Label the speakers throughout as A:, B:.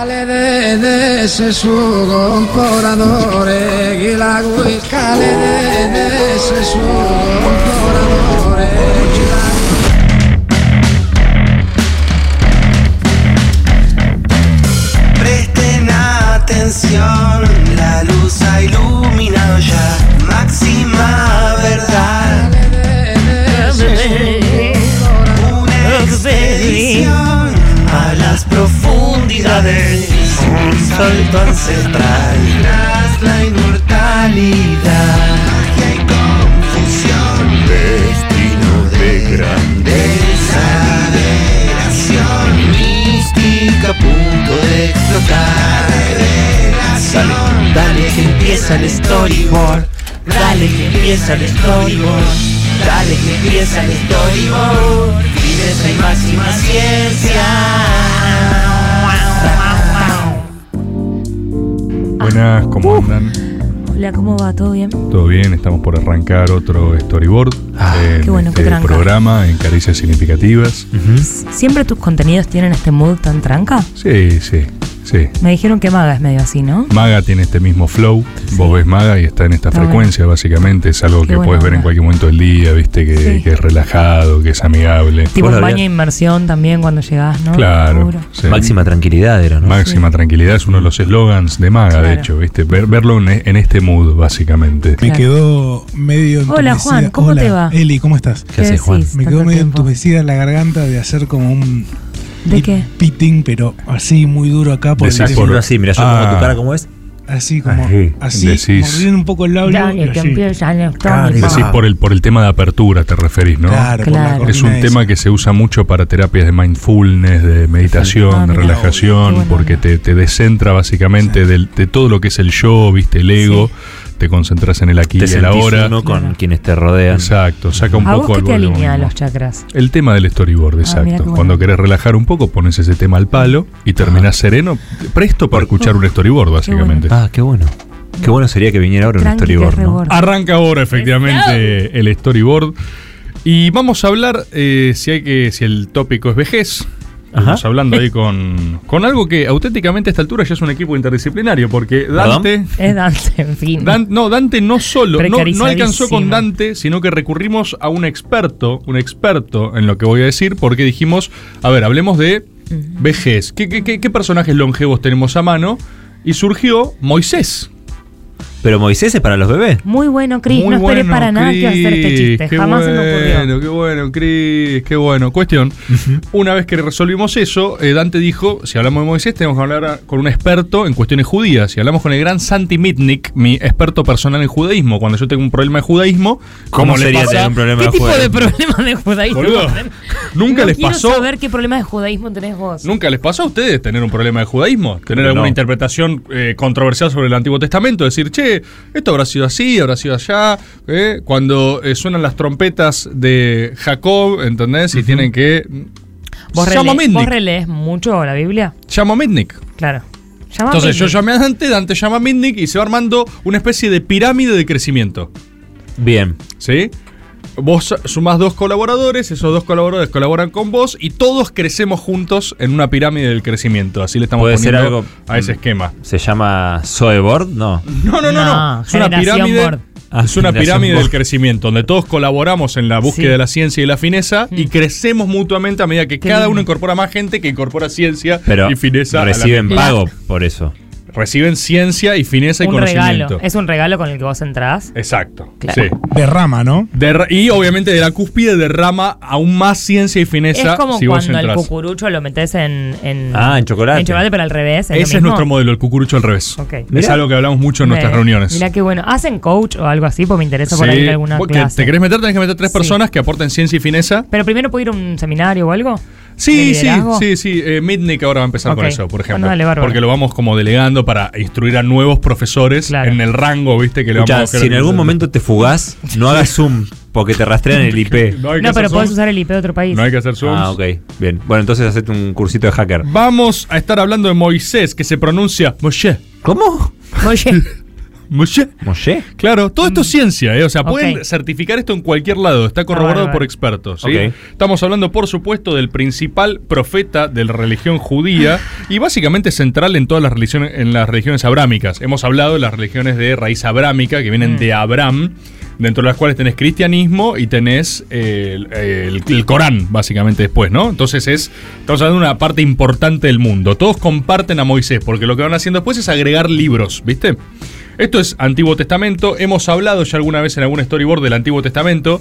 A: Scale de sesudo un poradore Gilagui scale de sesudo un poradore
B: Presten atención, Un salto ancestral tras la inmortalidad. Magia y confusión. Destino de grandeza. Liberación mística punto de explotar. Dale, dale que empieza el storyboard. Dale que empieza el storyboard. Dale que empieza el storyboard. Fineza y máxima ciencia.
C: Buenas, ¿cómo andan?
D: Hola, ¿cómo va? ¿Todo bien?
C: ¿Todo bien? Estamos por arrancar otro storyboard en
D: qué bueno, qué
C: este
D: tranca.
C: programa en Caricias Significativas.
D: ¿Siempre tus contenidos tienen este mood tan tranca?
C: Sí, sí, sí.
D: Me dijeron que Maga es medio así, ¿no?
C: Maga tiene este mismo flow. Vos ves Maga y está en esta
D: Está
C: frecuencia, básicamente. Es algo
D: Qué
C: que puedes ver en cualquier momento del día, viste, que,
D: Sí.
C: que es relajado, que es amigable.
D: Tipo un baño de inmersión también cuando llegás, ¿no?
C: Claro. Sí.
E: Máxima tranquilidad era, ¿no?
C: Máxima tranquilidad es uno de los eslogans de Maga, de hecho, ¿viste? Ver- verlo en, en este mood, básicamente.
F: Me quedó medio
D: Hola,
F: entumecida.
D: Juan, ¿cómo
F: Hola,
D: te va?
F: Eli, ¿cómo estás?
E: ¿Qué haces, Juan?
F: Me quedó medio entumecida la garganta de hacer como un
D: ¿De qué?
F: pitting, pero así muy duro acá por
C: Decís por-
E: así, mira, yo
C: Ah.
E: pongo tu cara como es.
F: Así como así,
C: decís.
F: mordiendo un poco el labio.
D: Dale, que
F: así.
D: empieza
E: Claro.
C: Decís por el, por el tema de apertura, te referís, ¿no?
F: Claro,
D: Claro.
C: Es un tema que se usa mucho para terapias de mindfulness, de meditación,
D: Ah,
C: de relajación, porque te, te descentra básicamente del- de todo lo que es el yo, viste, el ego, te concentras en el aquí
E: Te
C: y el ahora.
E: uno con
D: Claro.
E: quienes te rodean.
C: Exacto, saca un
D: ¿A
C: poco
D: vos qué
C: al
D: te
C: volumen.
D: alinea los chakras?
C: El tema del storyboard,
D: Ah,
C: exacto.
D: qué bueno.
C: Cuando querés relajar un poco, pones ese tema al palo y terminás sereno, presto para escuchar un storyboard, básicamente.
E: Ah, qué bueno. Qué bueno sería que viniera ahora un
D: Tranqui, que
E: storyboard, ¿no?
C: Arranca ahora efectivamente el storyboard. Y vamos a hablar eh, si hay que. si el tópico es vejez. Estamos hablando ahí con, con algo que auténticamente a esta altura ya es un equipo interdisciplinario, porque Dante.
D: Es Dante, en fin.
C: Dan- no, Dante no solo, no, no alcanzó con. Dante, sino que recurrimos a un experto, un experto en lo que voy a decir, porque dijimos, a ver, hablemos de vejez. ¿Qué, qué- qué- qué personajes longevos tenemos a mano? Y surgió Moisés.
E: Pero Moisés es para los bebés.
D: Muy bueno, Cris. No esperé
C: bueno,
D: para nada que hacer este chiste.
C: qué
D: Jamás se me ocurrió.
C: Bueno, qué bueno, Cris, qué bueno. Cuestión, una vez que resolvimos eso, eh, Dante dijo, si hablamos de Moisés, tenemos que hablar con un experto en cuestiones judías. Si hablamos con el gran Santi Mitnick, mi experto personal en judaísmo, cuando yo tengo un problema de judaísmo,
E: ¿Cómo sería tener un problema
D: ¿Qué
E: de
D: tipo de problema de judaísmo?
C: Boludo, ¿nunca
D: No
C: les
D: quiero
C: pasó?
D: saber qué problema de judaísmo tenés vos.
C: ¿Nunca les pasó a ustedes tener un problema de judaísmo? ¿Tener alguna
E: no.
C: interpretación eh, controversial sobre el Antiguo Testamento? Decir, che, esto habrá sido así, habrá sido allá. eh, Cuando eh, suenan las trompetas de Jacob, ¿entendés? Y tienen que.
D: ¿Vos,
C: Llamo a
D: rele-
C: Mitnick.
D: ¿Vos relees mucho la Biblia?
C: Llamo a Mitnick.
D: Claro. Llama
C: Entonces yo llamé a Dante, Dante llama a Mitnick y se va armando una especie de pirámide de crecimiento.
E: Bien.
C: ¿Sí? Vos sumás dos colaboradores, esos dos colaboradores colaboran con vos y todos crecemos juntos en una pirámide del crecimiento. Así le estamos
E: Puede ser
C: poniendo
E: algo-
C: a ese
E: mm.
C: estima.
E: ¿Se llama Zoeboard? No.
C: No, no, no, no.
D: No,
C: Es una pirámide.
D: Board.
E: Ah,
C: es una pirámide del crecimiento, donde todos colaboramos en la búsqueda
D: Sí.
C: de la ciencia y la fineza y
D: Mm.
C: crecemos mutuamente a medida que
D: Qué
C: cada
D: lindo.
C: uno incorpora más gente que incorpora ciencia
E: Pero
C: y fineza. a la
E: reciben pago por eso.
C: Reciben ciencia y fineza y conocimiento.
D: regalo. Es un regalo con el que vos entrás.
C: Exacto.
D: Claro.
C: Sí.
F: Derrama, ¿no?
C: Derra- y obviamente de la cúspide derrama aún más ciencia y fineza
D: Es como
C: si vos
D: cuando el
C: entras.
D: cucurucho lo metes en, en.
E: Ah, en chocolate.
D: En chocolate, pero al revés.
C: Ese es nuestro modelo, el cucurucho al revés.
D: Ok.
C: Es algo que hablamos mucho en nuestras reuniones.
D: Mira qué bueno. ¿Hacen coach o algo así? Porque me interesa por
C: Sí.
D: ahí ir a alguna
C: Vos que
D: clase.
C: ¿Te querés meter? Tenés que meter tres
D: Sí.
C: personas que aporten ciencia y fineza.
D: Pero primero puedo ir a un seminario o algo.
C: Sí,
D: ¿De
C: sí, sí, sí. Eh, Mitnick ahora va a empezar con eso, por
D: Bueno,
C: ejemplo.
D: dale,
C: porque lo vamos como delegando para instruir a nuevos profesores
D: Claro.
C: en el rango, ¿viste? Que le
E: Escuchá,
C: vamos a
E: si en algún momento te fugás, no hagas zoom porque te rastrean el IP.
C: No, hay que
D: No, pero
C: zoom.
D: puedes usar el IP de otro país.
C: No hay que hacer zooms.
E: Ah, ok. Bien. Bueno, entonces hacete un cursito de hacker.
C: Vamos a estar hablando de Moisés, que se pronuncia Moshe.
E: ¿Cómo?
D: Oye,
C: Moshe.
E: ¿Moshe?
C: Claro, todo esto es ciencia, ¿eh? O sea, pueden certificar esto en cualquier lado, está corroborado por expertos, ¿sí?
E: Ok.
C: Estamos hablando, por supuesto, del principal profeta de la religión judía y básicamente central en todas las religiones, en las religiones abrámicas. Hemos hablado de las religiones de raíz abrámica, que vienen de Abraham, dentro de las cuales tenés cristianismo y tenés eh, el, el- el Corán, básicamente, después, ¿no? Entonces es, estamos hablando de una parte importante del mundo. Todos comparten a Moisés, porque lo que van haciendo después es agregar libros, ¿viste? Esto es Antiguo Testamento. Hemos hablado ya alguna vez en algún storyboard del Antiguo Testamento.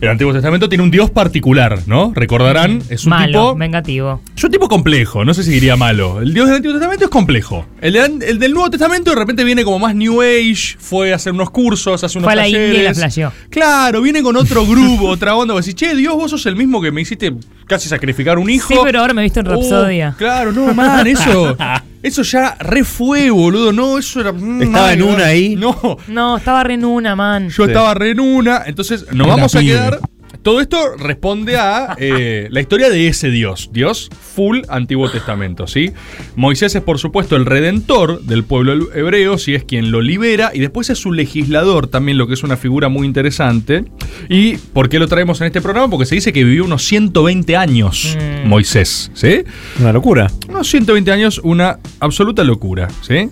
C: El Antiguo Testamento tiene un Dios particular, ¿no? Recordarán, es un
D: Malo,
C: tipo.
D: vengativo.
C: Es un tipo complejo, no sé si diría malo. El Dios del Antiguo Testamento es complejo. El, de- el del Nuevo Testamento de repente viene como más New Age, fue a hacer unos cursos, hace unos
D: Fue a la India y la
C: talleres.
D: flasheó.
C: Claro, viene con otro grupo, otra onda. Vos decís, che, Dios, vos sos el mismo que me hiciste casi sacrificar un hijo.
D: Sí, pero ahora me he visto en
C: Oh,
D: Rapsodia.
C: claro, no, man, eso. Eso ya re fue, boludo. No, eso era. mm,
E: Estaba en una ahí.
C: No,
D: No, estaba re en una, man.
C: yo
E: Sí.
C: estaba re en una. Entonces, nos
F: Era
C: vamos a quedar. Todo esto responde a eh, la historia de ese Dios. Dios full Antiguo Testamento, ¿sí? Moisés es, por supuesto, el redentor del pueblo hebreo, si es quien lo libera, y después es su legislador también, lo que es una figura muy interesante. ¿Y por qué lo traemos en este programa? Porque se dice que vivió unos 120 años
D: Mm.
C: Moisés, ¿sí?
E: Una locura.
C: Unos 120 años, una absoluta locura, ¿sí?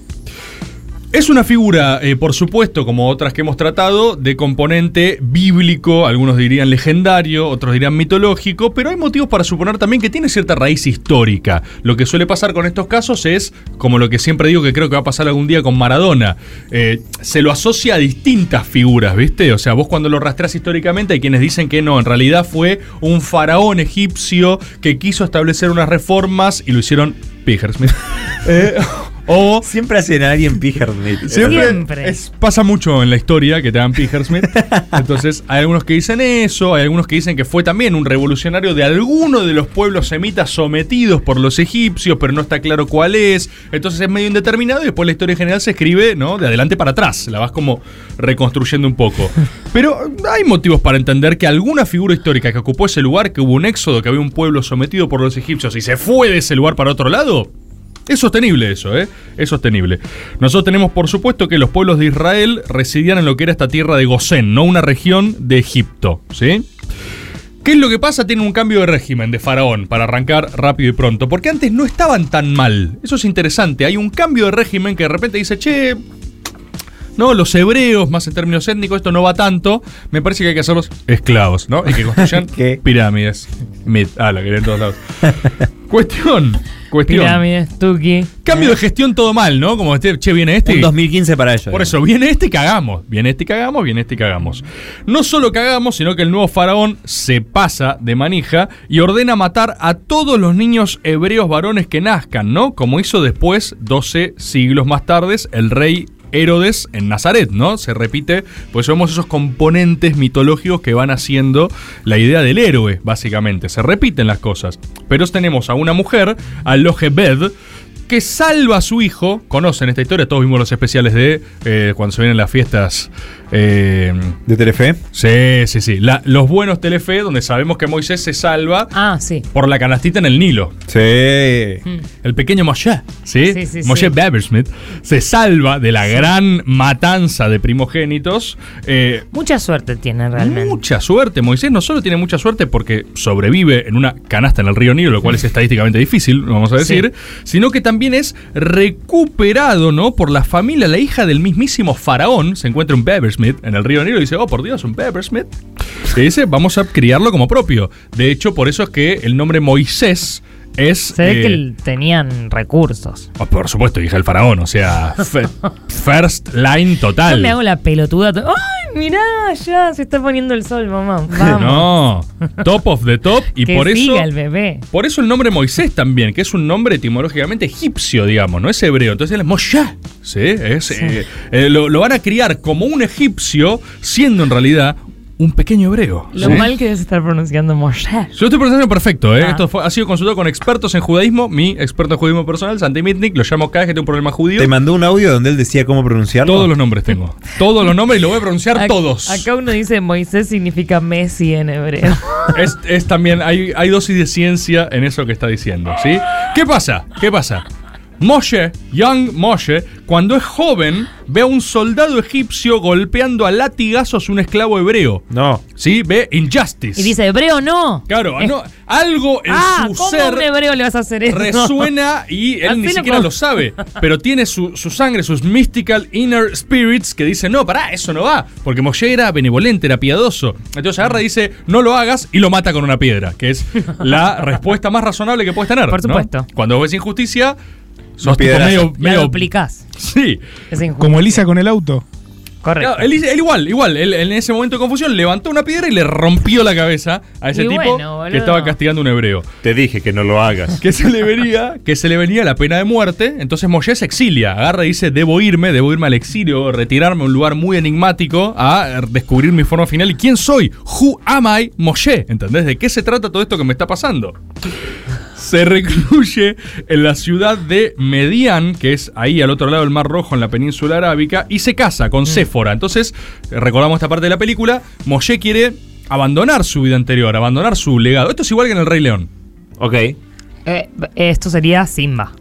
C: Es una figura, eh, por supuesto, como otras que hemos tratado, de componente bíblico, algunos dirían legendario, otros dirían mitológico, pero hay motivos para suponer también que tiene cierta raíz histórica. Lo que suele pasar con estos casos es, como lo que siempre digo que creo que va a pasar algún día con Maradona, eh, se lo asocia a distintas figuras, ¿viste? O sea, vos cuando lo rastreas históricamente hay quienes dicen que no, en realidad fue un faraón egipcio que quiso establecer unas reformas y lo hicieron Pigersmith. Eh, o
E: Siempre hacen a alguien Pijernet.
C: Siempre,
D: Siempre.
C: es- pasa mucho en la historia que te dan Pigersmith. Entonces, hay algunos que dicen eso, hay algunos que dicen que fue también un revolucionario de alguno de los pueblos semitas sometidos por los egipcios, pero no está claro cuál es. Entonces es medio indeterminado y después la historia general se escribe, ¿no? De adelante para atrás. La vas como reconstruyendo un poco. Pero hay motivos para entender que alguna figura histórica que ocupó ese lugar, que hubo un éxodo, que había un pueblo sometido por los egipcios y se fue de ese lugar para otro lado, es sostenible eso, ¿eh? Es sostenible. Nosotros tenemos, por supuesto, que los pueblos de Israel residían en lo que era esta tierra de Gosén, no una región de Egipto, ¿sí? ¿Qué es lo que pasa? Tienen un cambio de régimen de faraón, para arrancar rápido y pronto, porque antes no estaban tan mal. Eso es interesante. Hay un cambio de régimen que de repente dice, che, no, los hebreos, más en términos étnicos, esto no va tanto. Me parece que hay que hacerlos esclavos, ¿no? Y que construyan pirámides. Ah, la quería en todos lados. Cuestión, cuestión.
D: Pirámides, Tuki.
C: Cambio de gestión todo mal, ¿no? Como este, che, viene este.
E: Un
C: y-
E: 2015 para ellos.
C: por eso, viene este y cagamos. Viene este y cagamos, viene este y cagamos. No solo cagamos, sino que el nuevo faraón se pasa de manija y ordena matar a todos los niños hebreos varones que nazcan, ¿no? Como hizo después, 12 siglos más tarde, el rey Herodes en Nazaret, ¿no? Se repite, pues vemos esos componentes mitológicos que van haciendo la idea del héroe, básicamente. Se repiten las cosas. Pero tenemos a una mujer, a Logebed, que salva a su hijo. Conocen esta historia, todos vimos los especiales de eh, cuando se vienen las fiestas. Eh,
E: ¿De Telefe?
C: sí, sí, sí. La- los buenos Telefe, donde sabemos que Moisés se salva
D: Ah, sí.
C: por la canastita en el Nilo.
E: Sí.
C: El pequeño Moshe, ¿sí?
D: Sí, sí,
C: Moshe
D: sí.
C: Babersmith se salva de la gran matanza de primogénitos. eh,
D: Mucha suerte tiene realmente.
C: Mucha suerte. Moisés no solo tiene mucha suerte porque sobrevive en una canasta en el río Nilo, lo cual es estadísticamente difícil, vamos a decir, sino que también es recuperado, ¿no? Por la familia, la hija del mismísimo faraón. Se encuentra un Bebersmith en el río Nilo y dice, oh, por Dios, un Bebersmith. Y dice, vamos a criarlo como propio. De hecho, por eso es que el nombre Moisés es...
D: Se ve
C: eh,
D: que el- tenían recursos.
C: oh, por supuesto, hija del faraón, o sea, first line
D: Yo
C: total.
D: me hago la pelotuda. ¡Ay, mirá! Ya se está poniendo el sol, mamá. Vamos.
C: No, top of the top y
D: que
C: por eso...
D: el bebé.
C: Por eso el nombre Moisés también, que es un nombre etimológicamente egipcio, digamos, no es hebreo. Entonces él es Moshe. ¿sí? Es, eh, eh, lo, lo van a criar como un egipcio, siendo en realidad un pequeño hebreo.
D: Lo
C: ¿sí?
D: mal que debes estar pronunciando Moshe.
C: Yo estoy pronunciando perfecto, ¿eh?
D: Ah.
C: Esto fue- ha sido consultado con expertos en judaísmo. Mi experto en judaísmo personal, Santi Mitnick, lo llamo cada vez que tengo un problema judío.
E: Te mandó un audio donde él decía cómo pronunciarlo.
C: Todos los nombres tengo. Todos los nombres y lo voy a pronunciar todos.
D: Acá uno dice Moisés significa Messi en hebreo.
C: Es, es también, hay, hay dosis de ciencia en eso que está diciendo, ¿sí? ¿Qué pasa? ¿Qué pasa? Moshe, Young Moshe, cuando es joven, ve a un soldado egipcio golpeando a latigazos a un esclavo hebreo.
E: No.
C: ¿Sí? Ve Injustice.
D: Y dice, hebreo no.
C: Claro,
D: Es-
C: no, algo en
D: ah,
C: su
D: ¿cómo
C: ser
D: un hebreo le vas a hacer eso?
C: resuena y él ni siquiera
D: con-
C: lo sabe. Pero tiene su, su sangre, sus mystical inner spirits que dicen, no, pará, eso no va. Porque Moshe era benevolente, era piadoso. Entonces agarra y dice, no lo hagas y lo mata con una piedra, que es la respuesta más razonable que puedes tener.
D: Por
C: ¿no?
D: supuesto.
C: Cuando ves injusticia, sos tipo medio... Medio
D: duplicás.
C: sí.
D: Es injusto.
F: Como Elisa con el auto.
D: Correcto.
C: Claro, él, él igual, igual, él en ese momento de confusión levantó una piedra y le rompió la cabeza a ese
D: Y
C: tipo
D: bueno,
C: que estaba castigando a un hebreo.
E: Te dije que no lo hagas.
C: que se le venía, que se le venía la pena de muerte. Entonces Moshe se exilia, agarra y dice, debo irme, debo irme al exilio, retirarme a un lugar muy enigmático a descubrir mi forma final. ¿Y quién soy? Who am I? Moshe. ¿Entendés? ¿De qué se trata todo esto que me está pasando? Se recluye en la ciudad de Median, que es ahí al otro lado del Mar Rojo, en la península arábica, y se casa con Séfora. Entonces, recordamos esta parte de la película, Moshe quiere abandonar su vida anterior, abandonar su legado. Esto es igual que en El Rey León.
E: Ok.
D: Eh, esto sería Simba.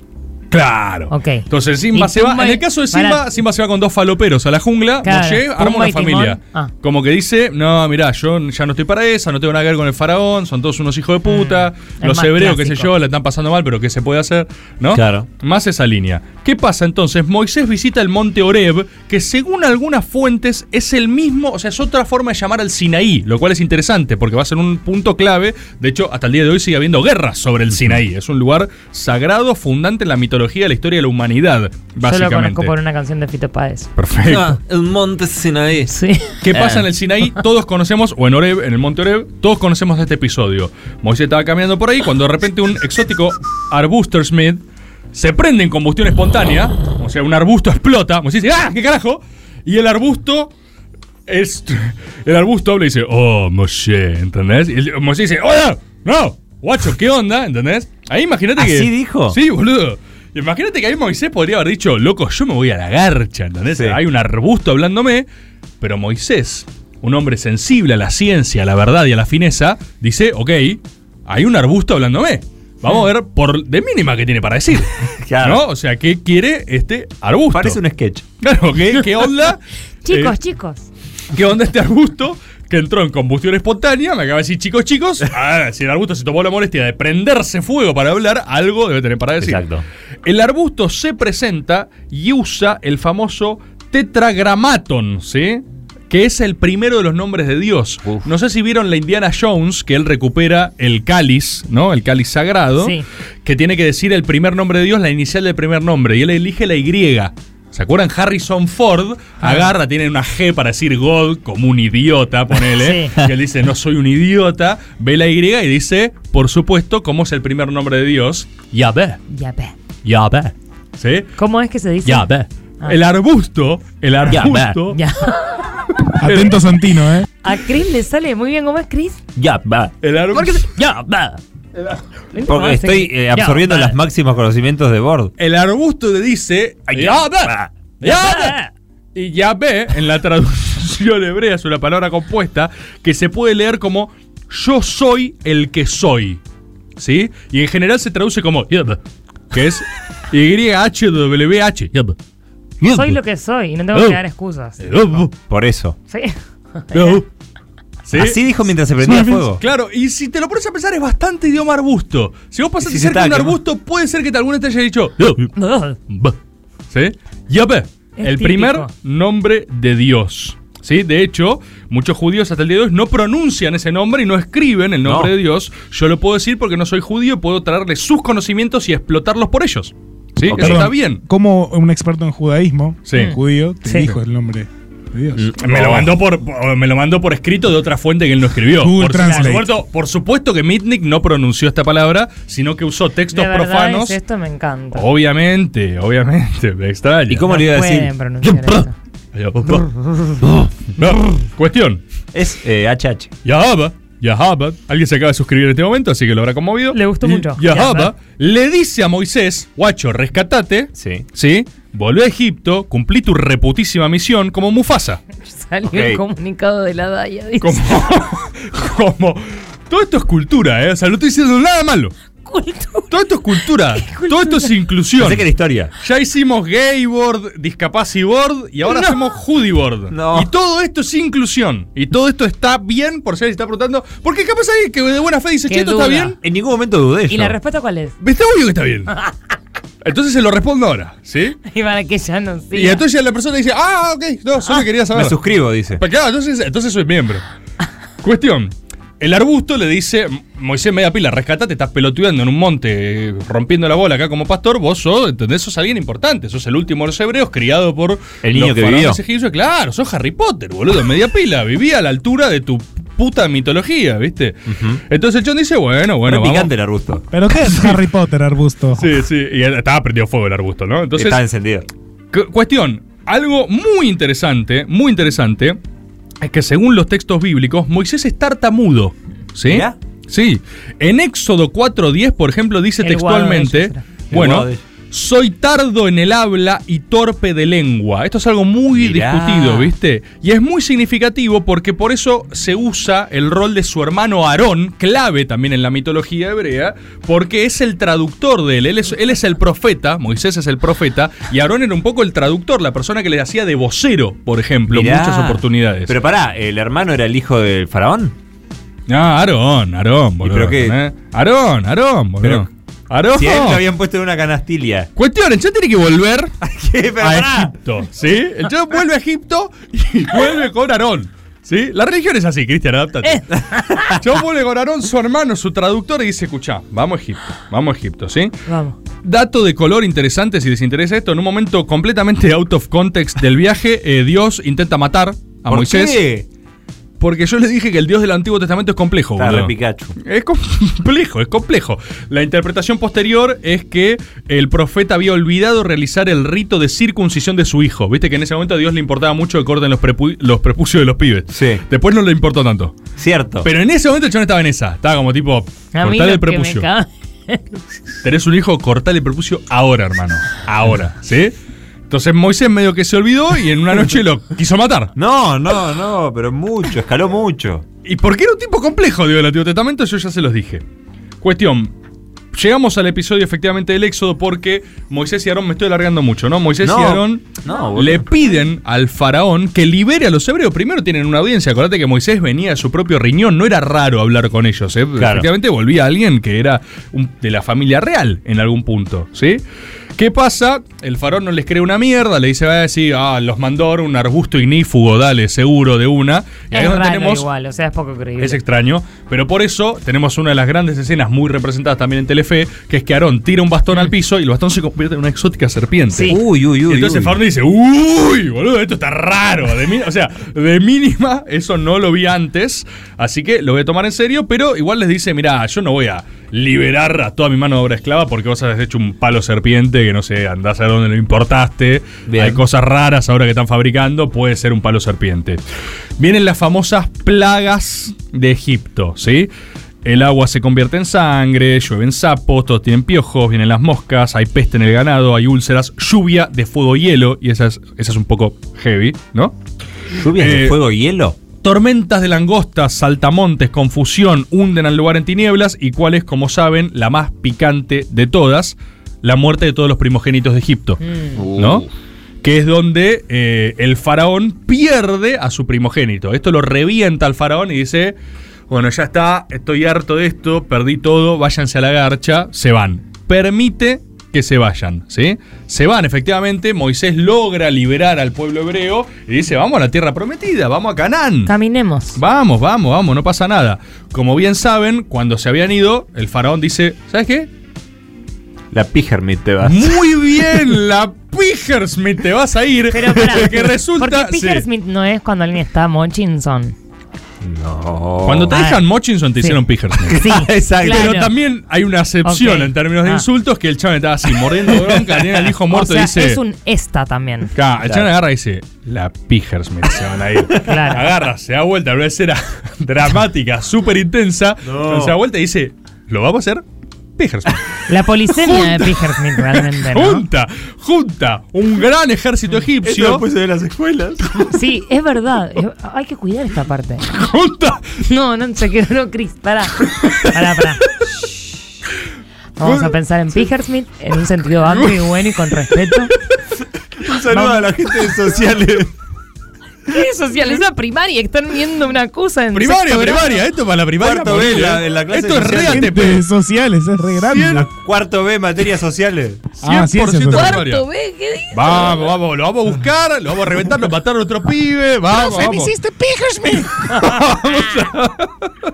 C: Claro.
D: Ok.
C: Entonces Simba se va.
D: Pumba
C: En el caso de Simba,
D: Pará.
C: Simba se va con dos faloperos a la jungla.
D: Claro,
C: Moshe arma
D: Pumba
C: una
D: y Timón.
C: familia.
D: Ah.
C: Como que dice: No, mirá, yo ya no estoy para esa, no tengo nada que ver con el faraón, son todos unos hijos de puta.
D: Mm, es
C: los
D: más
C: hebreos, qué sé
D: clásico.
C: yo, la están pasando mal, pero ¿qué se puede hacer? ¿No?
E: Claro.
C: Más esa línea. ¿Qué pasa entonces? Moisés visita el monte Oreb, que según algunas fuentes es el mismo, o sea, es otra forma de llamar al Sinaí, lo cual es interesante porque va a ser un punto clave. De hecho, hasta el día de hoy sigue habiendo guerras sobre el Sinaí. Es un lugar sagrado, fundante en la mitología de la historia de la humanidad,
D: Yo lo
C: básicamente.
D: conozco por una canción de Fito Páez.
C: Perfecto.
E: Ah, el monte Sinaí.
D: Sí.
C: ¿Qué pasa
E: Eh.
C: en el Sinaí? Todos conocemos, o en Oreb, en el monte Oreb, todos conocemos de este episodio. Moisés estaba caminando por ahí cuando de repente un exótico arbusto Smith se prende en combustión espontánea, o sea, un arbusto explota. Moisés dice, ¡ah, qué carajo! Y el arbusto es. El arbusto habla y dice, oh, Moshe, ¿entendés? Y el- Moisés dice, ¡oh, no! no, Guacho, ¿qué onda? ¿Entendés? Ahí imagínate que.
E: ¿Así dijo?
C: Sí, boludo. Imagínate que ahí Moisés podría haber dicho, loco, yo me voy a la garcha, ¿entendés?
E: Sí.
C: Hay un arbusto hablándome, pero Moisés, un hombre sensible a la ciencia, a la verdad y a la fineza, dice, ok, hay un arbusto hablándome. Vamos a ver por de mínima que tiene para decir.
E: Claro.
C: ¿No? O sea, ¿qué quiere este arbusto?
E: Parece un sketch.
C: Claro, ¿qué, qué onda?
D: Chicos,
C: Eh,
D: chicos.
C: ¿Qué onda este arbusto? Que entró en combustión espontánea, me acaba de decir chicos, chicos. Ah, si el arbusto se tomó la molestia de prenderse fuego para hablar, algo debe tener para decir.
E: Exacto.
C: El arbusto se presenta y usa el famoso tetragramaton, ¿sí? Que es el primero de los nombres de Dios.
E: Uf.
C: No sé si vieron la Indiana Jones, que él recupera el cáliz, ¿no? El cáliz sagrado.
D: Sí.
C: Que tiene que decir el primer nombre de Dios, la inicial del primer nombre. Y él elige la Y. ¿Se acuerdan? Harrison Ford
D: Ah.
C: agarra, tiene una G para decir God como un idiota, ponele.
D: Sí.
C: Y él dice, no soy un idiota. Ve la Y y dice, por supuesto, ¿cómo es el primer nombre de Dios? Yahvé.
D: Ya ve.
C: Yahvé. ¿Sí?
D: ¿Cómo es que se dice?
C: Yahvé.
D: Ah.
C: El arbusto, el arbusto.
D: Ya.
F: Atento Santino, ¿eh?
D: A Chris le sale muy bien. ¿Cómo es Chris?
E: Ya, va.
C: El arbusto.
E: Ya, va. Porque estoy
D: eh. Ya,
E: absorbiendo
D: va.
E: los máximos conocimientos de Bord.
C: El arbusto le dice, Yahvé. Yahvé. Y Yahvé, en la traducción hebrea, es una palabra compuesta que se puede leer como yo soy el que soy. ¿Sí? Y en general se traduce como que es YHWH. Yahvé.
D: Soy lo que soy y no tengo
C: Oh.
D: que dar excusas.
C: Yahvé.
E: Por eso.
D: Sí.
C: ¿Sí?
E: Así dijo mientras se prendía fuego.
C: Claro, y si te lo pones a pensar, es bastante idioma arbusto. Si vos pasaste
E: Si
C: cerca de un arbusto, puede ser que alguna te haya dicho. ¿Sí? Yahvé,
D: Es
C: el
D: típico.
C: primer nombre de Dios. ¿Sí? De hecho, muchos judíos hasta el día de hoy no pronuncian ese nombre y no escriben el nombre
E: No.
C: de Dios. Yo lo puedo decir porque no soy judío y puedo traerle sus conocimientos y explotarlos por ellos. ¿Sí?
E: Ok.
C: Eso está bien.
F: Como un experto en judaísmo,
C: Sí.
F: un judío, te
D: Sí.
F: dijo el nombre de Dios.
C: Me lo mandó por, me lo mandó por escrito de otra fuente que él no escribió.
F: Google
C: por,
F: Translate.
C: supuesto, por supuesto que Mitnick no pronunció esta palabra, sino que usó textos
D: De
C: profanos.
D: es esto me encanta.
C: Obviamente, obviamente, me extraña.
E: ¿Y cómo
D: No
E: le iba a decir?
D: pueden pronunciar
C: No, cuestión.
E: Es eh, HH.
C: Yahaba, Yahaba, alguien se acaba de suscribir en este momento, así que lo habrá conmovido.
D: Le gustó mucho.
C: Yahaba le dice a Moisés, guacho, rescatate,
E: Sí.
C: ¿sí? Volvé a Egipto, cumplí tu reputísima misión como Mufasa.
D: Salió el comunicado de la Daya. dice.
C: Como, como, todo esto es cultura, ¿eh? O sea, no estoy diciendo nada malo.
D: Cultura.
C: Todo esto es cultura. Todo esto es inclusión.
E: Pensé que era historia.
C: Ya hicimos gay board, discapacy board y ahora hacemos hoodie board.
E: No.
C: Y todo esto es inclusión. Y todo esto está bien, por si alguien está preguntando. Porque capaz alguien que de buena fe dice, che, esto está bien.
E: En ningún momento dudé
D: ¿Y
E: yo.
D: la respuesta cuál es?
C: Está obvio que está bien. Entonces se lo respondo ahora, ¿sí?
D: Y para que ya no siga.
C: Y entonces ya la persona dice, ah, ok, no, solo quería saber.
E: Me suscribo, dice.
C: Pues claro, entonces, entonces soy miembro. Cuestión. El arbusto le dice, Moisés media pila, rescatate, estás pelotudeando en un monte, rompiendo la bola acá como pastor, vos sos, ¿entendés? Sos alguien importante, sos el último de los hebreos, criado por
E: El niño
C: los
E: que
C: faraones
E: vivió.
C: egipcios. Claro, sos Harry Potter, boludo, media pila, vivía a la altura de tu puta mitología, ¿viste? Entonces el chon dice, bueno, bueno, vamos.
E: picante el arbusto.
F: ¿Pero qué es Harry Potter, arbusto?
C: Sí, sí, y estaba prendido fuego el arbusto, ¿no? Entonces,
E: Está encendido.
C: Cu- cuestión, algo muy interesante, muy interesante, es que según los textos bíblicos, Moisés es tartamudo. ¿Sí?
E: Mirá.
C: Sí. En Éxodo 4.10, por ejemplo, dice
D: El
C: textualmente, bueno. Soy tardo en el habla y torpe de lengua. Esto es algo muy
E: Mirá.
C: discutido, ¿viste? Y es muy significativo porque por eso se usa el rol de su hermano Aarón, clave también en la mitología hebrea, porque es el traductor de él. Él es, él es el profeta, Moisés es el profeta, y Aarón era un poco el traductor, la persona que le hacía de vocero, por ejemplo,
E: Mirá.
C: muchas oportunidades.
E: Pero pará, ¿el hermano era el hijo del faraón?
C: Ah, Aarón, Aarón, boludo.
E: pero qué?
C: ¿eh? Aarón, Aarón, boludo.
E: Pero-
C: Aarón.
E: Si a él lo habían puesto en una canastilia.
C: Cuestión, ya tiene que volver a. Egipto, ¿sí? El chavo vuelve a Egipto y vuelve con Aarón. ¿Sí? La religión es así, Cristian, adáptate.
D: Eh.
C: El chavo vuelve con Aarón, su hermano, su traductor, y dice, escuchá, vamos a Egipto, vamos a Egipto, ¿sí?
D: Vamos.
C: Dato de color interesante, si les interesa esto, en un momento completamente out of context del viaje, eh, Dios intenta matar a
E: ¿Por
C: Moisés.
E: qué?
C: Porque yo les dije que el Dios del Antiguo Testamento es complejo,
E: Está re Pikachu.
C: Es complejo, es complejo. La interpretación posterior es que el profeta había olvidado realizar el rito de circuncisión de su hijo. Viste que en ese momento a Dios le importaba mucho que corten los, prepu- los prepucios de los pibes.
E: Sí.
C: Después no le importó tanto.
E: Cierto.
C: Pero en ese momento el chabón estaba en esa. Estaba como tipo, cortale el prepucio. Tenés un hijo, cortale el prepucio ahora, hermano. Ahora, ¿sí? Entonces Moisés medio que se olvidó y en una noche lo quiso matar.
E: No, no, no, pero mucho, escaló mucho.
C: ¿Y por qué era un tipo complejo, digo, el Antiguo Testamento? Yo ya se los dije. Cuestión. Llegamos al episodio efectivamente del Éxodo porque Moisés y Aarón, me estoy alargando mucho, ¿no? Moisés
E: No,
C: y Aarón
E: no,
C: le piden al faraón que libere a los hebreos. Primero tienen una audiencia, acordate que Moisés venía de su propio riñón, no era raro hablar con ellos, ¿eh?
E: Claro.
C: Efectivamente volvía alguien que era un- de la familia real en algún punto, ¿sí? ¿Qué pasa? El faraón no les cree una mierda, le dice, va a decir, ah, los mandó un arbusto ignífugo, dale, seguro, de una. Y
D: Es raro
C: tenemos
D: igual, o sea, es poco creíble.
C: es extraño, pero por eso tenemos una de las grandes escenas muy representadas también en Telefe, que es que Aarón tira un bastón al piso y el bastón se convierte en una exótica serpiente.
D: Sí.
E: Uy, uy,
C: Y
E: uy.
C: entonces
E: uy.
C: Faraón dice, uy, boludo, esto está raro. De mi- o sea, de mínima, eso no lo vi antes, así que lo voy a tomar en serio, pero igual les dice, mirá, yo no voy a liberar a toda mi mano de obra esclava porque vos has hecho un palo serpiente que no sé, andás a dónde lo importaste.
E: Bien.
C: Hay cosas raras ahora que están fabricando, puede ser un palo serpiente. Vienen las famosas plagas de Egipto, ¿sí? El agua se convierte en sangre, llueven sapos, todos tienen piojos, vienen las moscas, hay peste en el ganado, hay úlceras, lluvia de fuego y hielo, y esa es, esa es un poco heavy, ¿no?
E: ¿Lluvias
C: Eh,
E: de fuego y hielo?
C: Tormentas de langostas, saltamontes, confusión, hunden al lugar en tinieblas, y cuál es, como saben, la más picante de todas, la muerte de todos los primogénitos de Egipto. ¿no? Que es donde eh, el faraón pierde a su primogénito. Esto lo revienta al faraón y dice, bueno, ya está, estoy harto de esto, perdí todo, váyanse a la garcha, se van. Permite que se vayan, ¿sí? Se van, efectivamente, Moisés logra liberar al pueblo hebreo y dice, vamos a la tierra prometida, vamos a Canaán.
D: Caminemos.
C: Vamos, vamos, vamos, no pasa nada. Como bien saben, cuando se habían ido, el faraón dice, ¿sabes qué?
E: La Pijermit te vas.
C: Muy bien, la Pijersmith te vas a ir.
D: Pero pará,
C: porque resulta.
D: Porque Peter
C: sí.
D: Smith no es cuando alguien está Mochinson.
E: No.
C: Cuando te
D: Ah,
C: dejan Mochinson te
D: sí.
C: hicieron Pijersmith.
D: Sí,
E: Exacto.
D: claro.
C: Pero también hay una excepción en términos de
D: Ah.
C: insultos que el chaval estaba así mordiendo bronca, tiene al hijo muerto
D: o sea,
C: y dice.
D: es un esta también.
C: Claro, el chaval agarra y dice, la Pijersmith se van a ir.
D: Claro.
C: Agarra, se da vuelta, una escena dramática, súper intensa. pero se da vuelta y dice, ¿lo vamos a hacer? Pijersmith.
D: La polisemia de Peter Smith realmente, ¿no?
C: Junta, junta, un gran ejército egipcio.
E: se ve en las escuelas.
D: Sí, es verdad. Hay que cuidar esta parte.
C: Junta
D: No, no se quedó, no, Chris. Pará. Pará, pará. Vamos a pensar en Pijersmith en un sentido amplio y bueno y con respeto.
E: Un saludo
D: Vamos.
E: a la gente de sociales.
D: ¿Qué social? Es la primaria, están viendo una cosa en
C: Primaria,
D: sexto grado.
C: primaria, esto para la primaria.
E: Cuarto B, la- en la clase
C: Esto es
E: social.
C: re ATP.
F: sociales, es re grande.
E: Cuarto B, materias sociales.
F: Ah,
C: 100%
F: ciencias
C: primaria.
D: Cuarto B, ¿qué dices?
C: Vamos, vamos, lo vamos a buscar, lo vamos a reventar, lo mataron a otro pibe, vamos, vamos.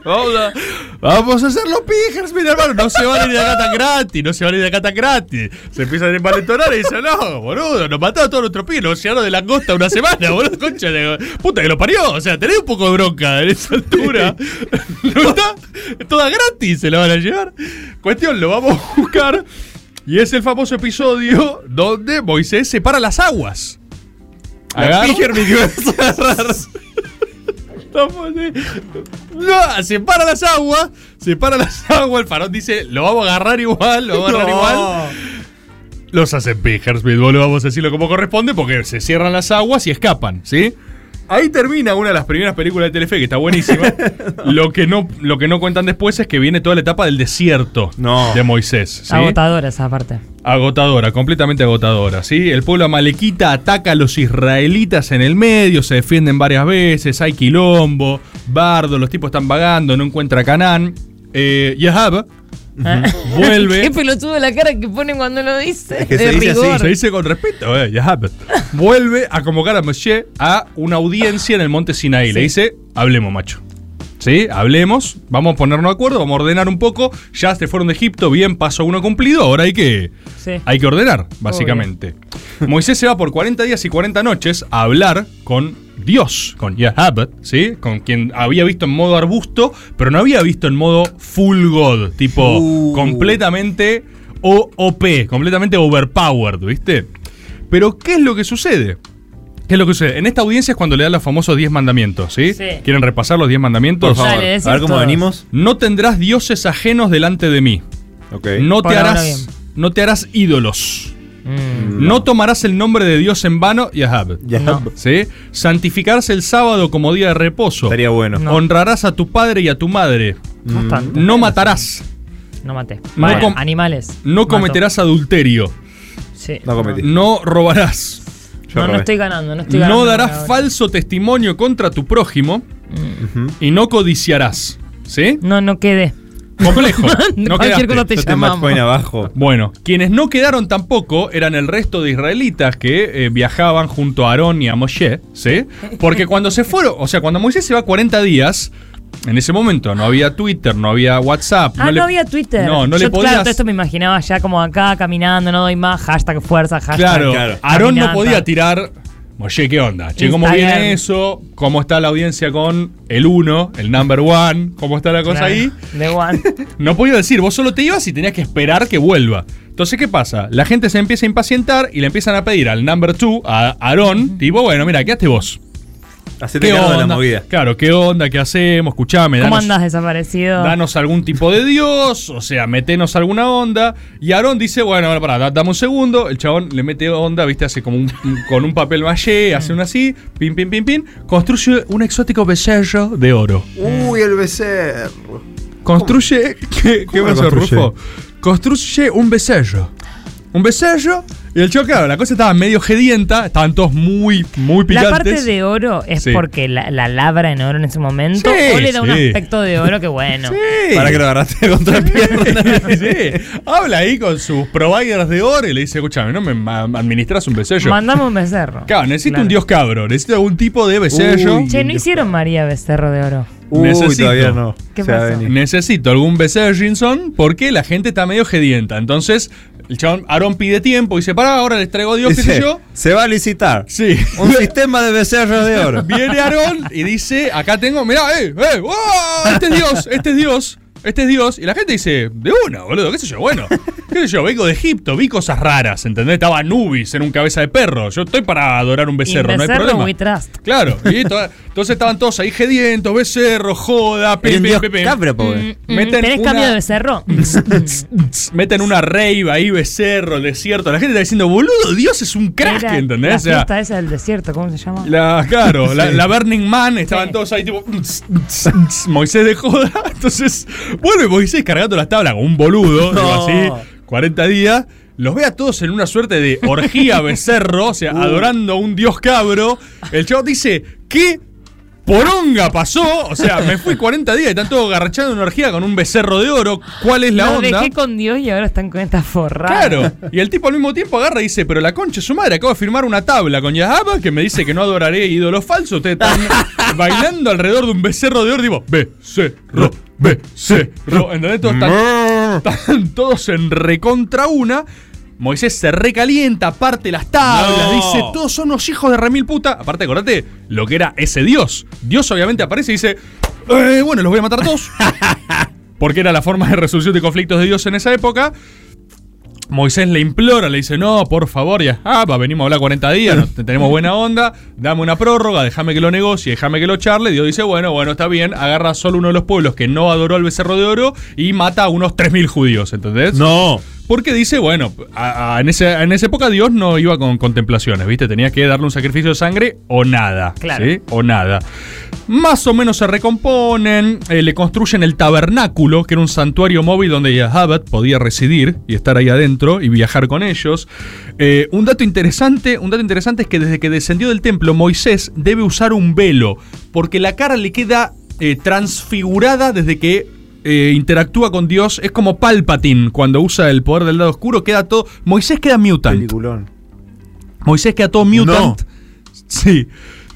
C: Vamos a, vamos a hacer los pijers, hermano. No se van a ir de acá tan gratis, no se van a ir de acá tan gratis. Se empiezan a envalentonar y dicen, no, boludo, nos mataron a todos nuestros pibes, nos llevaron de langosta una semana, boludo, concha de puta que lo parió. O sea, tenés un poco de bronca en esa altura. no está, toda gratis se la van a llevar. Cuestión, lo vamos a buscar. Y es el famoso episodio donde Moisés separa las aguas. Agarra-. No, separa las aguas, separa las aguas. El farón dice, lo vamos a agarrar igual, lo vamos a agarrar igual. Los hacen pijers, boludo, vamos a decirlo como corresponde, porque se cierran las aguas y escapan, ¿sí? Ahí termina una de las primeras películas de Telefe, que está buenísima. lo, que no, lo que no cuentan después es que viene toda la etapa del desierto
E: No.
C: de Moisés. ¿sí?
D: Agotadora esa parte.
C: Agotadora, completamente agotadora, ¿sí? El pueblo amalequita ataca a los israelitas en el medio, se defienden varias veces, hay quilombo, bardo, los tipos están vagando, no encuentra a Canaán. Eh, Yahab vuelve.
D: Qué pelotudo la cara que ponen cuando lo dice.
E: Es que
D: de
E: se dice así,
D: rigor.
C: Se dice con respeto, eh. Vuelve a convocar a Moshe a una audiencia en el monte Sinaí. Le dice, hablemos, macho. ¿Sí? Hablemos, vamos a ponernos de acuerdo, vamos a ordenar un poco. Ya se fueron de Egipto, bien, paso uno cumplido, ahora hay que,
D: Sí.
C: hay que ordenar, básicamente. Moisés se va por 40 días y 40 noches a hablar con Dios, con Yahab, ¿sí? Con quien había visto en modo arbusto, pero no había visto en modo full god, tipo
E: Uh.
C: completamente OP, completamente overpowered, ¿viste? Pero, ¿qué es lo que sucede? ¿Qué es lo que sucede? En esta audiencia es cuando le dan los famosos 10 mandamientos, ¿sí?
D: Sí.
C: ¿Quieren repasar los 10 mandamientos?
E: Por favor.
D: Dale,
E: a ver cómo
D: todos.
E: venimos.
C: No tendrás dioses ajenos delante de mí.
E: Ok.
C: No
D: Por
C: te
D: ahora
C: harás,
D: bien.
C: no te harás ídolos.
D: Mm.
C: No tomarás el nombre de Dios en vano, Yahab.
E: Ya.
D: No.
C: ¿Sí? Santificarse el sábado como día de reposo.
E: Estaría bueno.
D: No.
C: Honrarás a tu padre y a tu madre.
D: Bastante.
C: No matarás.
D: No maté.
C: No
D: Vale,
C: com-
D: animales.
C: No
D: Mato.
C: cometerás adulterio.
D: Sí.
E: No cometí.
C: No robarás.
E: Yo
D: No, no estoy ganando. No, estoy ganando
C: No darás falso testimonio contra tu prójimo. Y no codiciarás. ¿Sí?
D: No, no quedé.
C: Complejo. No
D: Cualquier
C: quedaste.
D: cosa te
E: Yo te
D: llamamos.
E: matchpoint abajo.
C: Bueno, quienes no quedaron tampoco eran el resto de israelitas que eh, viajaban junto a Aarón y a Moshe, ¿sí? Porque cuando se fueron, o sea, cuando Moisés se va 40 días, en ese momento no había Twitter, no había WhatsApp.
D: Ah, no,
C: le-
D: había Twitter.
C: No, no
D: Yo,
C: le podías.
D: Claro, todo esto me imaginaba ya como acá caminando, no doy más, hashtag fuerza, hashtag.
C: Claro,
E: Claro.
C: Aarón no podía tirar. Moshe, ¿qué onda? Che, ¿cómo
D: Instagram.
C: viene eso? ¿Cómo está la audiencia con el uno, el number one? ¿Cómo está la cosa
D: Claro,
C: ahí?
D: De one.
C: No podía decir, vos solo te ibas y tenías que esperar que vuelva. Entonces, ¿qué pasa? La gente se empieza a impacientar y le empiezan a pedir al number two, a Aarón, tipo, bueno, mira, quedaste vos.
E: Hacete
C: ¿Qué
E: cargo de la movida.
C: Claro, ¿qué onda? ¿Qué hacemos? Escuchame,
D: ¿Cómo
C: danos,
D: andas desaparecido?
C: danos algún tipo de dios, o sea, metenos alguna onda. Y Aarón dice, bueno, bueno, pará, da- dame un segundo. El chabón le mete onda, viste, hace como un, con un papel maché, hace una así, pim, pim, pim, pim. Construye un exótico becerro de oro.
E: Uy, el becerro.
C: Construye. ¿Qué, qué
E: ¿Cómo lo
C: pasó,
E: construye?
C: Rufo? Construye un becerro. Un becerro. Y el chico, claro, la cosa estaba medio gedienta. Estaban todos muy, muy
D: La
C: picantes.
D: parte de oro es
C: Sí.
D: porque la, la labra en oro en ese momento
C: Sí,
D: o le da un aspecto de oro que bueno.
C: Sí.
E: Para que lo agarraste contra la pierna.
C: Sí. Habla ahí con sus providers de oro y le dice: Escúchame, ¿no me administras un becerro?
D: Mandame un becerro.
C: Claro, necesito
D: Claro.
C: un dios cabro. Necesito algún tipo de becerro.
E: Uy.
D: Che, no hicieron María Becerro de oro.
E: Uy,
C: Necesito. Necesito algún becerrinson porque la gente está medio gedienta. Entonces, el chabón Aarón pide tiempo y dice: Pará, ahora les traigo a Dios, qué sé yo.
E: se va a licitar.
C: Sí.
E: Un sistema de becerros de oro.
C: Viene Aarón y dice, acá tengo, mirá, eh, eh, ¡oh! este es Dios, este es Dios, este es Dios. Y la gente dice, de una, boludo, qué sé yo, bueno, qué sé yo, vengo de Egipto, vi cosas raras, ¿entendés? Estaba Nubis en un cabeza de perro, yo estoy para adorar un becerro,
D: Y
C: no hay
D: becerro
C: problema.
D: we trust.
C: Claro, y to- entonces estaban todos ahí gedientos, becerro, joda, pim, pim, pim, pim.
E: cabra, pobre.
D: Mm,
C: Meten
D: ¿Tenés
C: una-
D: cambio de becerro?
C: Meten una rave ahí, becerro, el desierto. La gente está diciendo, boludo, Dios es un crack,
D: Era
C: ¿entendés?
D: La
C: O sea,
D: fiesta esa del desierto, ¿cómo se llama?
C: La, claro, la, Burning Man, estaban
D: Sí.
C: todos ahí tipo Moisés de joda. Entonces Vuelve Moisés cargando las tablas con un boludo,
E: No.
C: digo así, 40 días. Los ve a todos en una suerte de orgía becerro, o sea, adorando a un dios cabro. El chavo dice, ¿qué poronga pasó? O sea, me fui 40 días y están todos garrachando en una orgía con un becerro de oro. ¿Cuál es la
D: Los
C: onda?
D: dejé con Dios y ahora están con esta forrada.
C: Claro, y el tipo al mismo tiempo agarra y dice, pero la concha de su madre, acabo de firmar una tabla con Yahaba que me dice que no adoraré ídolos falsos, ustedes están bailando alrededor de un becerro de oro, digo, becerro, becerro, ¿entendés? Todos están, están todos en recontra una. Moisés se recalienta, parte las tablas,
E: No.
C: dice, todos son unos hijos de remil puta. Aparte, acordate lo que era ese Dios. Dios obviamente aparece y dice, "Eh, bueno, los voy a matar a todos. Porque era la forma de resolución de conflictos de Dios en esa época. Moisés le implora, le dice, no, por favor, ya, ah, va, venimos a hablar 40 días, no, te- tenemos buena onda, dame una prórroga, déjame que lo negocie, déjame que lo charle. Dios dice, bueno, bueno, está bien, agarra solo uno de los pueblos que no adoró al becerro de oro y mata a unos 3.000 judíos, ¿entendés?
E: No.
C: Porque dice, bueno, a- a- en, ese- en esa época Dios no iba con contemplaciones, ¿viste? Tenía que darle un sacrificio de sangre o nada.
D: Claro.
C: ¿sí? O nada. Más o menos se recomponen, eh, le construyen el tabernáculo, que era un santuario móvil donde Yahabat podía residir y estar ahí adentro y viajar con ellos. Eh, un dato interesante, un dato interesante es que desde que descendió del templo, Moisés debe usar un velo, porque la cara le queda eh, transfigurada desde que eh, interactúa con Dios. Es como Palpatine cuando usa el poder del lado oscuro, queda todo. Moisés queda mutant.
E: Peliculón.
C: Moisés queda todo mutant. Sí.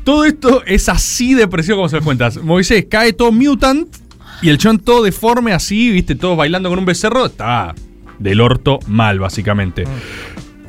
C: Todo esto es así de precioso como se lo cuentas. Moisés cae todo mutant y el chon todo deforme así, viste, todos bailando con un becerro. Está del orto mal, básicamente.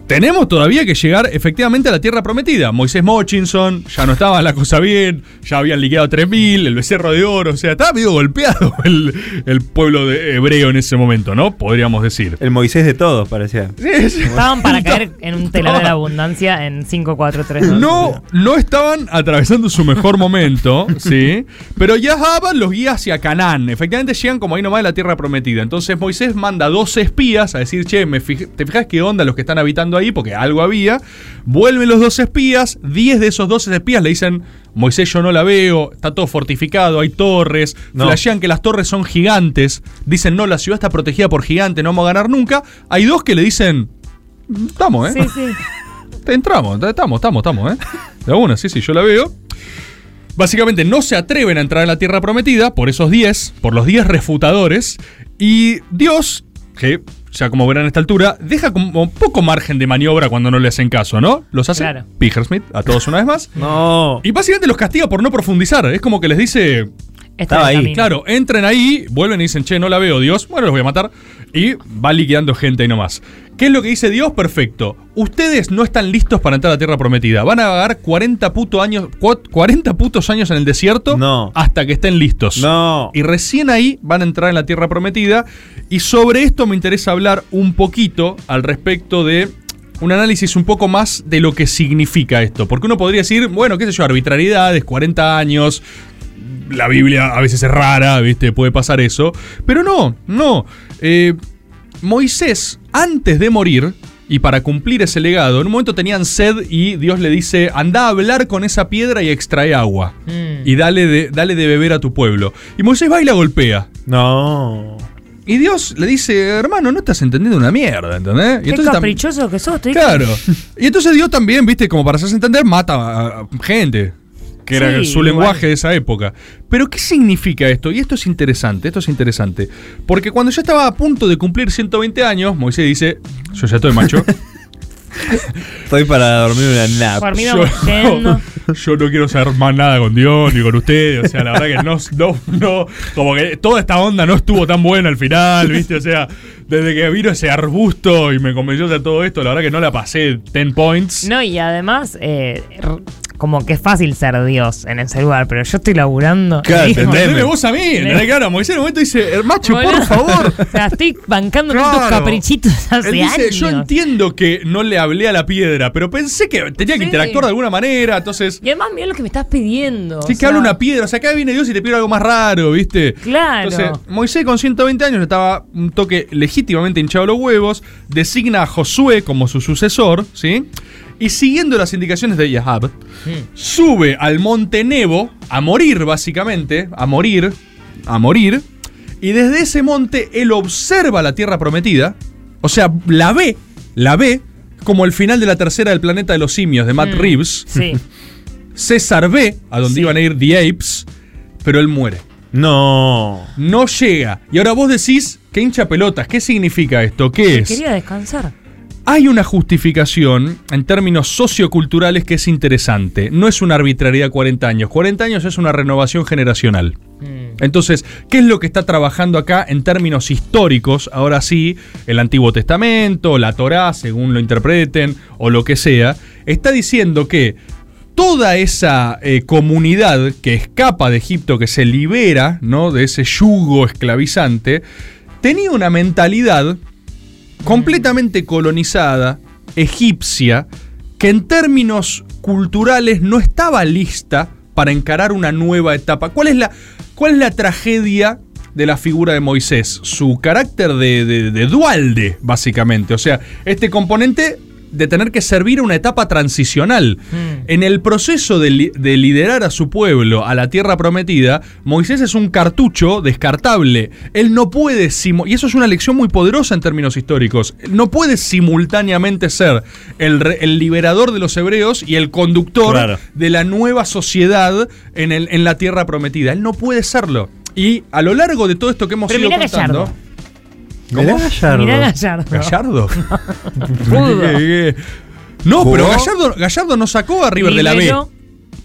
C: Tenemos todavía que llegar efectivamente a la tierra prometida. Moisés Mochinson, ya no estaba la cosa bien, ya habían liquidado 3.000, el becerro de oro, o sea, estaba medio golpeado el, el pueblo de hebreo en ese momento, ¿no? Podríamos decir.
E: El Moisés de todos, parecía.
C: Sí, sí.
D: Estaban para caer en un telar de la abundancia en 5, 4, 3, 2.
C: No, no estaban atravesando su mejor momento, ¿sí? Pero Yahaba los guía hacia Canaán. Efectivamente llegan como ahí nomás de la tierra prometida. Entonces Moisés manda 12 espías a decir, che, me fij- ¿te fijas qué onda los que están habitando ahí? Porque algo había. Vuelven los 12 espías, 10 de esos 12 espías le dicen, Moisés yo no la veo, está todo fortificado, hay torres,
E: No.
C: flashean que las torres son gigantes, dicen, no, la ciudad está protegida por gigantes, no vamos a ganar nunca. Hay dos que le dicen, estamos, ¿eh?
D: Sí, sí.
C: Entramos, estamos, estamos, estamos, ¿eh? De una, sí, sí, yo la veo. Básicamente no se atreven a entrar en la tierra prometida por esos 10, por los 10 refutadores. Y Dios, que ya como verán a esta altura, deja como poco margen de maniobra cuando no le hacen caso, ¿no? Los hace
D: Claro.
C: Smith a todos una vez más.
E: No.
C: Y básicamente los castiga por no profundizar. Es como que les dice,
E: Estaba ahí,
D: camino.
C: Claro, entren ahí, vuelven y dicen, che, no la veo, Dios. Bueno, los voy a matar. Y va liquidando gente ahí nomás. ¿Qué es lo que dice Dios? Perfecto. Ustedes no están listos para entrar a la tierra prometida. Van a vagar 40, puto años, cua- 40 putos años en el desierto
E: No.
C: hasta que estén listos.
E: No.
C: Y recién ahí van a entrar en la tierra prometida. Y sobre esto me interesa hablar un poquito al respecto de un análisis un poco más de lo que significa esto. Porque uno podría decir, bueno, qué sé yo, arbitrariedades, 40 años, la Biblia a veces es rara, ¿viste? Puede pasar eso. Pero no, no. Eh, Moisés, antes de morir, y para cumplir ese legado, en un momento tenían sed y Dios le dice, anda a hablar con esa piedra y extrae agua.
D: Mm.
C: Y dale de, dale de beber a tu pueblo. Y Moisés va y la golpea.
E: No.
C: Y Dios le dice, hermano, no estás entendiendo una mierda, ¿entendés? Y
D: Qué
C: entonces
D: caprichoso que sos, te
C: Claro. Y entonces Dios también, viste, como para hacerse entender, mata a gente. Que era
D: Sí,
C: su
D: igual.
C: lenguaje de esa época. Pero, ¿qué significa esto? Y esto es interesante, esto es interesante. Porque cuando ya estaba a punto de cumplir 120 años, Moisés dice, yo ya estoy macho.
E: Estoy para dormir una nap.
D: Dormido
C: yo,
D: yendo.
C: yo no quiero saber más nada con Dios ni con ustedes. O sea, la verdad que no, no, no, como que toda esta onda no estuvo tan buena al final, ¿viste? O sea, desde que vino ese arbusto y me convenció de todo esto, la verdad que no la pasé 10 points.
D: No, y además, eh, como que es fácil ser Dios en ese lugar, pero yo estoy laburando.
E: Claro, entendeme.
C: Vos a mí, ¿entendés? Claro, Moisés en un momento dice, "Eh, macho, por favor.
D: O sea, estoy bancando
C: Claro.
D: caprichitos hace
C: Él dice,
D: años.
C: yo entiendo que no le hablé a la piedra, pero pensé que tenía que
D: Sí.
C: interactuar de alguna manera, entonces...
D: Y además, mira lo que me estás pidiendo.
C: Sí,
D: o
C: que habla una piedra, o sea, acá viene Dios y te pide algo más raro, ¿viste?
D: Claro.
C: Entonces, Moisés con 120 años estaba un toque legítimamente hinchado los huevos, designa a Josué como su sucesor, ¿sí? Y siguiendo las indicaciones de Yahab, sube al monte Nebo a morir, básicamente, a morir, a morir, Y desde ese monte él observa la tierra prometida, o sea, la ve, la ve, como el final de la tercera del planeta de los simios de Matt
D: Mm,
C: Reeves.
D: Sí.
C: César ve a donde
D: Sí.
C: iban a ir The Apes, pero él muere.
E: No.
C: No llega. Y ahora vos decís, ¿qué hincha pelotas? ¿Qué significa esto? ¿Qué es?
D: Quería descansar.
C: Hay una justificación en términos socioculturales que es interesante. No es una arbitrariedad 40 años. 40 años es una renovación generacional.
D: Mm.
C: Entonces, ¿qué es lo que está trabajando acá en términos históricos? Ahora sí, el Antiguo Testamento, la Torá, según lo interpreten, o lo que sea, está diciendo que toda esa eh, comunidad que escapa de Egipto, que se libera ¿no? de ese yugo esclavizante, tenía una mentalidad completamente colonizada, egipcia, que en términos culturales no estaba lista para encarar una nueva etapa. ¿Cuál es la, cuál es la tragedia de la figura de Moisés? Su carácter de, de- de dualde, básicamente. O sea, este componente de tener que servir a una etapa transicional.
D: Mm.
C: En el proceso de, li- de liderar a su pueblo a la tierra prometida, Moisés es un cartucho descartable. Él no puede, y eso es una lección muy poderosa en términos históricos, no puede simultáneamente ser el, el liberador de los hebreos y el conductor
E: Claro.
C: de la nueva sociedad en, el- en la tierra prometida. Él no puede serlo. Y a lo largo de todo esto que hemos
D: Pero
C: ido contando...
D: Gallardo.
E: Mirá Gallardo.
D: Mirá Gallardo.
C: ¿Gallardo? No, pero. Gallardo, Gallardo no sacó a River de la B.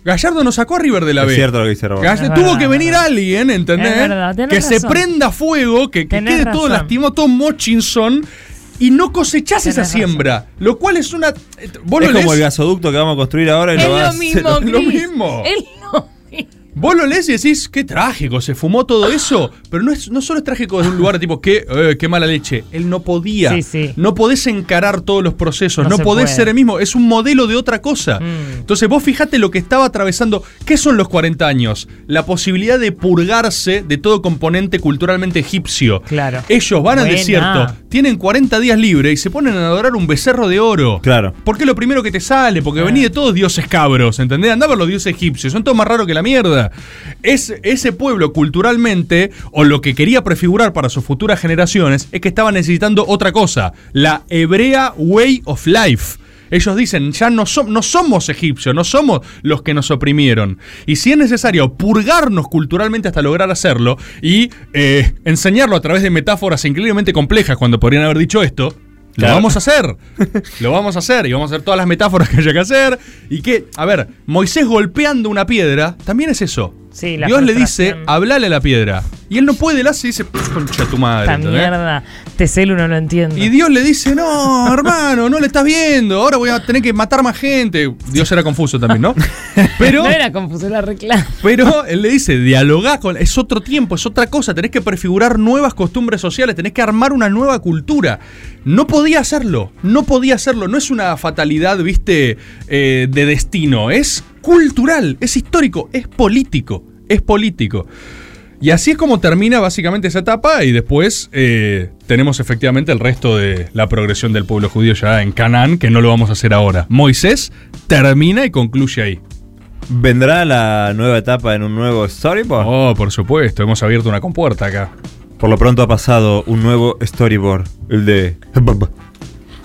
C: Gallardo no sacó a River de la
E: Es
C: B.
E: cierto lo que dice.
C: Gallardo
D: Es
C: tuvo
D: verdad,
C: que
D: es
C: venir
D: verdad.
C: alguien, ¿entendés?
D: Es verdad,
C: que se prenda fuego, que, quede todo lastimado, todo mochinson. Y no cosechás
D: Tenés
C: esa
D: razón.
C: siembra. Lo cual es una. eh, Vos
E: Es
C: lo
E: como el gasoducto que vamos a construir ahora y
D: Es
E: lo
D: lo
E: hacer-
D: mismo,
C: lo
D: Chris.
C: mismo.
D: Es lo mismo.
C: Vos lo lees y decís, qué trágico, se fumó todo eso. Pero no, es, no solo es trágico desde un lugar de tipo, qué, eh, qué mala leche. Él no podía.
D: Sí, sí.
C: No podés encarar todos los procesos, no,
D: No se
C: podés
D: puede.
C: ser el mismo. Es un modelo de otra cosa.
D: Mm.
C: Entonces vos fijate lo que estaba atravesando. ¿Qué son los 40 años? La posibilidad de purgarse de todo componente culturalmente egipcio.
D: Claro.
C: Ellos van al desierto, tienen 40 días libres y se ponen a adorar un becerro de oro.
E: Claro.
C: Porque es lo primero que te sale, porque venís de todos dioses cabros, ¿entendés? Andá los dioses egipcios, son todos más raros que la mierda. Es, ese pueblo culturalmente, o lo que quería prefigurar para sus futuras generaciones, es que estaba necesitando otra cosa, la hebrea way of life. Ellos dicen, ya no, no somos egipcios, no somos los que nos oprimieron. Y si es necesario purgarnos culturalmente hasta lograr hacerlo y eh, enseñarlo a través de metáforas increíblemente complejas cuando podrían haber dicho esto, lo vamos a hacer. Lo vamos a hacer y vamos a hacer todas las metáforas que haya que hacer. Y que, a ver, Moisés golpeando una piedra también es eso.
D: Sí, la
C: Dios le dice, hablale a la piedra. Y él no puede, él hace y dice, concha tu madre.
D: Esta mierda. Teselu no lo entiende.
C: Y Dios le dice, no, hermano, no le estás viendo, ahora voy a tener que matar más gente. Dios era confuso también, ¿no? Pero,
D: No era confuso, era reclamo.
C: pero él le dice, dialogá con, es otro tiempo, es otra cosa, tenés que prefigurar nuevas costumbres sociales, tenés que armar una nueva cultura. No podía hacerlo, no podía hacerlo, no es una fatalidad, viste, eh, de destino, es cultural, es histórico, es político, es político. Y así es como termina básicamente esa etapa y después eh, tenemos efectivamente el resto de la progresión del pueblo judío ya en Canaán, que no lo vamos a hacer ahora. Moisés termina y concluye ahí.
E: ¿Vendrá la nueva etapa en un nuevo storyboard?
C: Oh, por supuesto, hemos abierto una compuerta acá.
E: Por lo pronto ha pasado un nuevo storyboard, el de